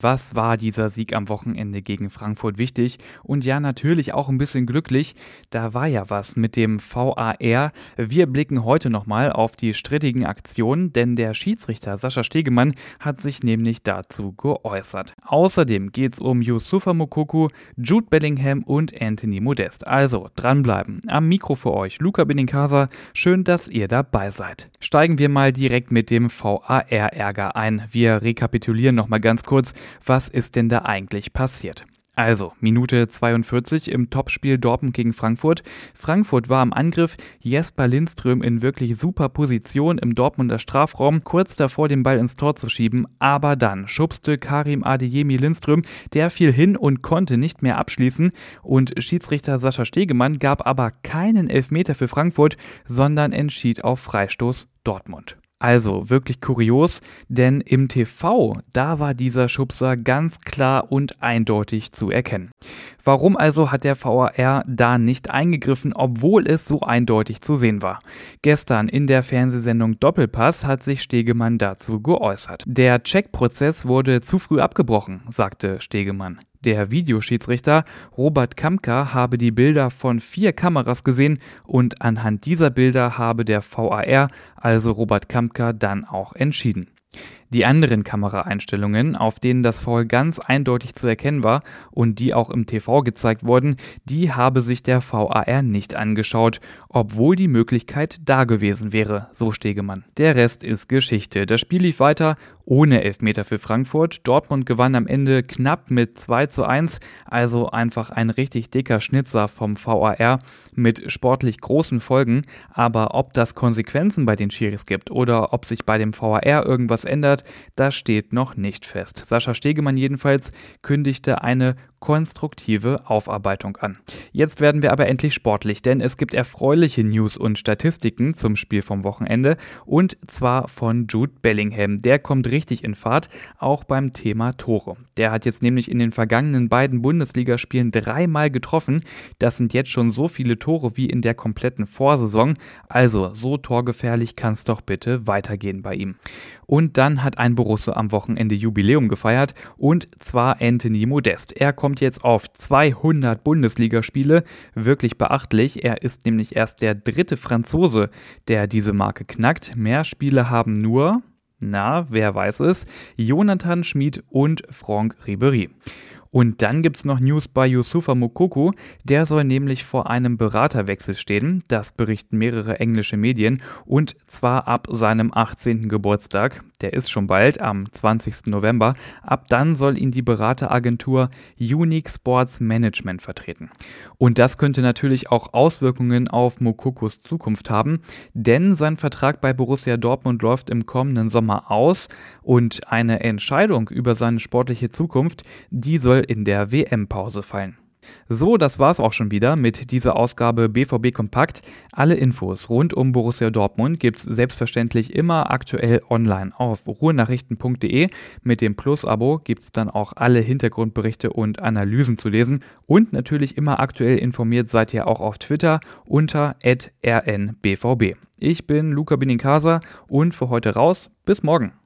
Was war dieser Sieg am Wochenende gegen Frankfurt wichtig? Und ja, natürlich auch ein bisschen glücklich. Da war ja was mit dem VAR. Wir blicken heute nochmal auf die strittigen Aktionen, denn der Schiedsrichter Sascha Stegemann hat sich nämlich dazu geäußert. Außerdem geht es um Yusufa Mokoku, Jude Bellingham und Anthony Modest. Also dranbleiben. Am Mikro für euch Luca Benincasa. Schön, dass ihr dabei seid. Steigen wir mal direkt mit dem VAR-Ärger ein. Wir rekapitulieren nochmal ganz kurz was ist denn da eigentlich passiert? Also, Minute 42 im Topspiel Dortmund gegen Frankfurt. Frankfurt war am Angriff, Jesper Lindström in wirklich super Position im Dortmunder Strafraum, kurz davor den Ball ins Tor zu schieben, aber dann schubste Karim Adeyemi Lindström, der fiel hin und konnte nicht mehr abschließen und Schiedsrichter Sascha Stegemann gab aber keinen Elfmeter für Frankfurt, sondern entschied auf Freistoß Dortmund. Also wirklich kurios, denn im TV, da war dieser Schubser ganz klar und eindeutig zu erkennen. Warum also hat der VAR da nicht eingegriffen, obwohl es so eindeutig zu sehen war? Gestern in der Fernsehsendung Doppelpass hat sich Stegemann dazu geäußert. Der Checkprozess wurde zu früh abgebrochen, sagte Stegemann. Der Videoschiedsrichter Robert Kamka habe die Bilder von vier Kameras gesehen und anhand dieser Bilder habe der VAR, also Robert Kamka, dann auch entschieden. Die anderen Kameraeinstellungen, auf denen das Foul ganz eindeutig zu erkennen war und die auch im TV gezeigt wurden, die habe sich der VAR nicht angeschaut, obwohl die Möglichkeit da gewesen wäre, so Stegemann. Der Rest ist Geschichte. Das Spiel lief weiter ohne Elfmeter für Frankfurt. Dortmund gewann am Ende knapp mit 2 zu 1, also einfach ein richtig dicker Schnitzer vom VAR mit sportlich großen Folgen. Aber ob das Konsequenzen bei den Schiris gibt oder ob sich bei dem VAR irgendwas ändert, das steht noch nicht fest. Sascha Stegemann jedenfalls kündigte eine konstruktive Aufarbeitung an. Jetzt werden wir aber endlich sportlich, denn es gibt erfreuliche News und Statistiken zum Spiel vom Wochenende und zwar von Jude Bellingham. Der kommt richtig in Fahrt, auch beim Thema Tore. Der hat jetzt nämlich in den vergangenen beiden Bundesligaspielen dreimal getroffen. Das sind jetzt schon so viele Tore wie in der kompletten Vorsaison. Also so torgefährlich kann es doch bitte weitergehen bei ihm. Und dann hat ein Borussia am Wochenende Jubiläum gefeiert und zwar Anthony Modest. Er kommt jetzt auf 200 Bundesligaspiele, wirklich beachtlich. Er ist nämlich erst der dritte Franzose, der diese Marke knackt. Mehr Spiele haben nur, na, wer weiß es, Jonathan Schmid und Franck Ribery. Und dann gibt es noch News bei Yusufa Mokoku, der soll nämlich vor einem Beraterwechsel stehen, das berichten mehrere englische Medien, und zwar ab seinem 18. Geburtstag, der ist schon bald, am 20. November, ab dann soll ihn die Berateragentur Unique Sports Management vertreten. Und das könnte natürlich auch Auswirkungen auf Mokokus Zukunft haben, denn sein Vertrag bei Borussia Dortmund läuft im kommenden Sommer aus und eine Entscheidung über seine sportliche Zukunft, die soll in der WM-Pause fallen. So, das war's auch schon wieder mit dieser Ausgabe BVB Kompakt. Alle Infos rund um Borussia Dortmund gibt's selbstverständlich immer aktuell online auf ruhrnachrichten.de. Mit dem Plus-Abo gibt's dann auch alle Hintergrundberichte und Analysen zu lesen. Und natürlich immer aktuell informiert seid ihr auch auf Twitter unter rnbvb. Ich bin Luca Benincasa und für heute raus. Bis morgen.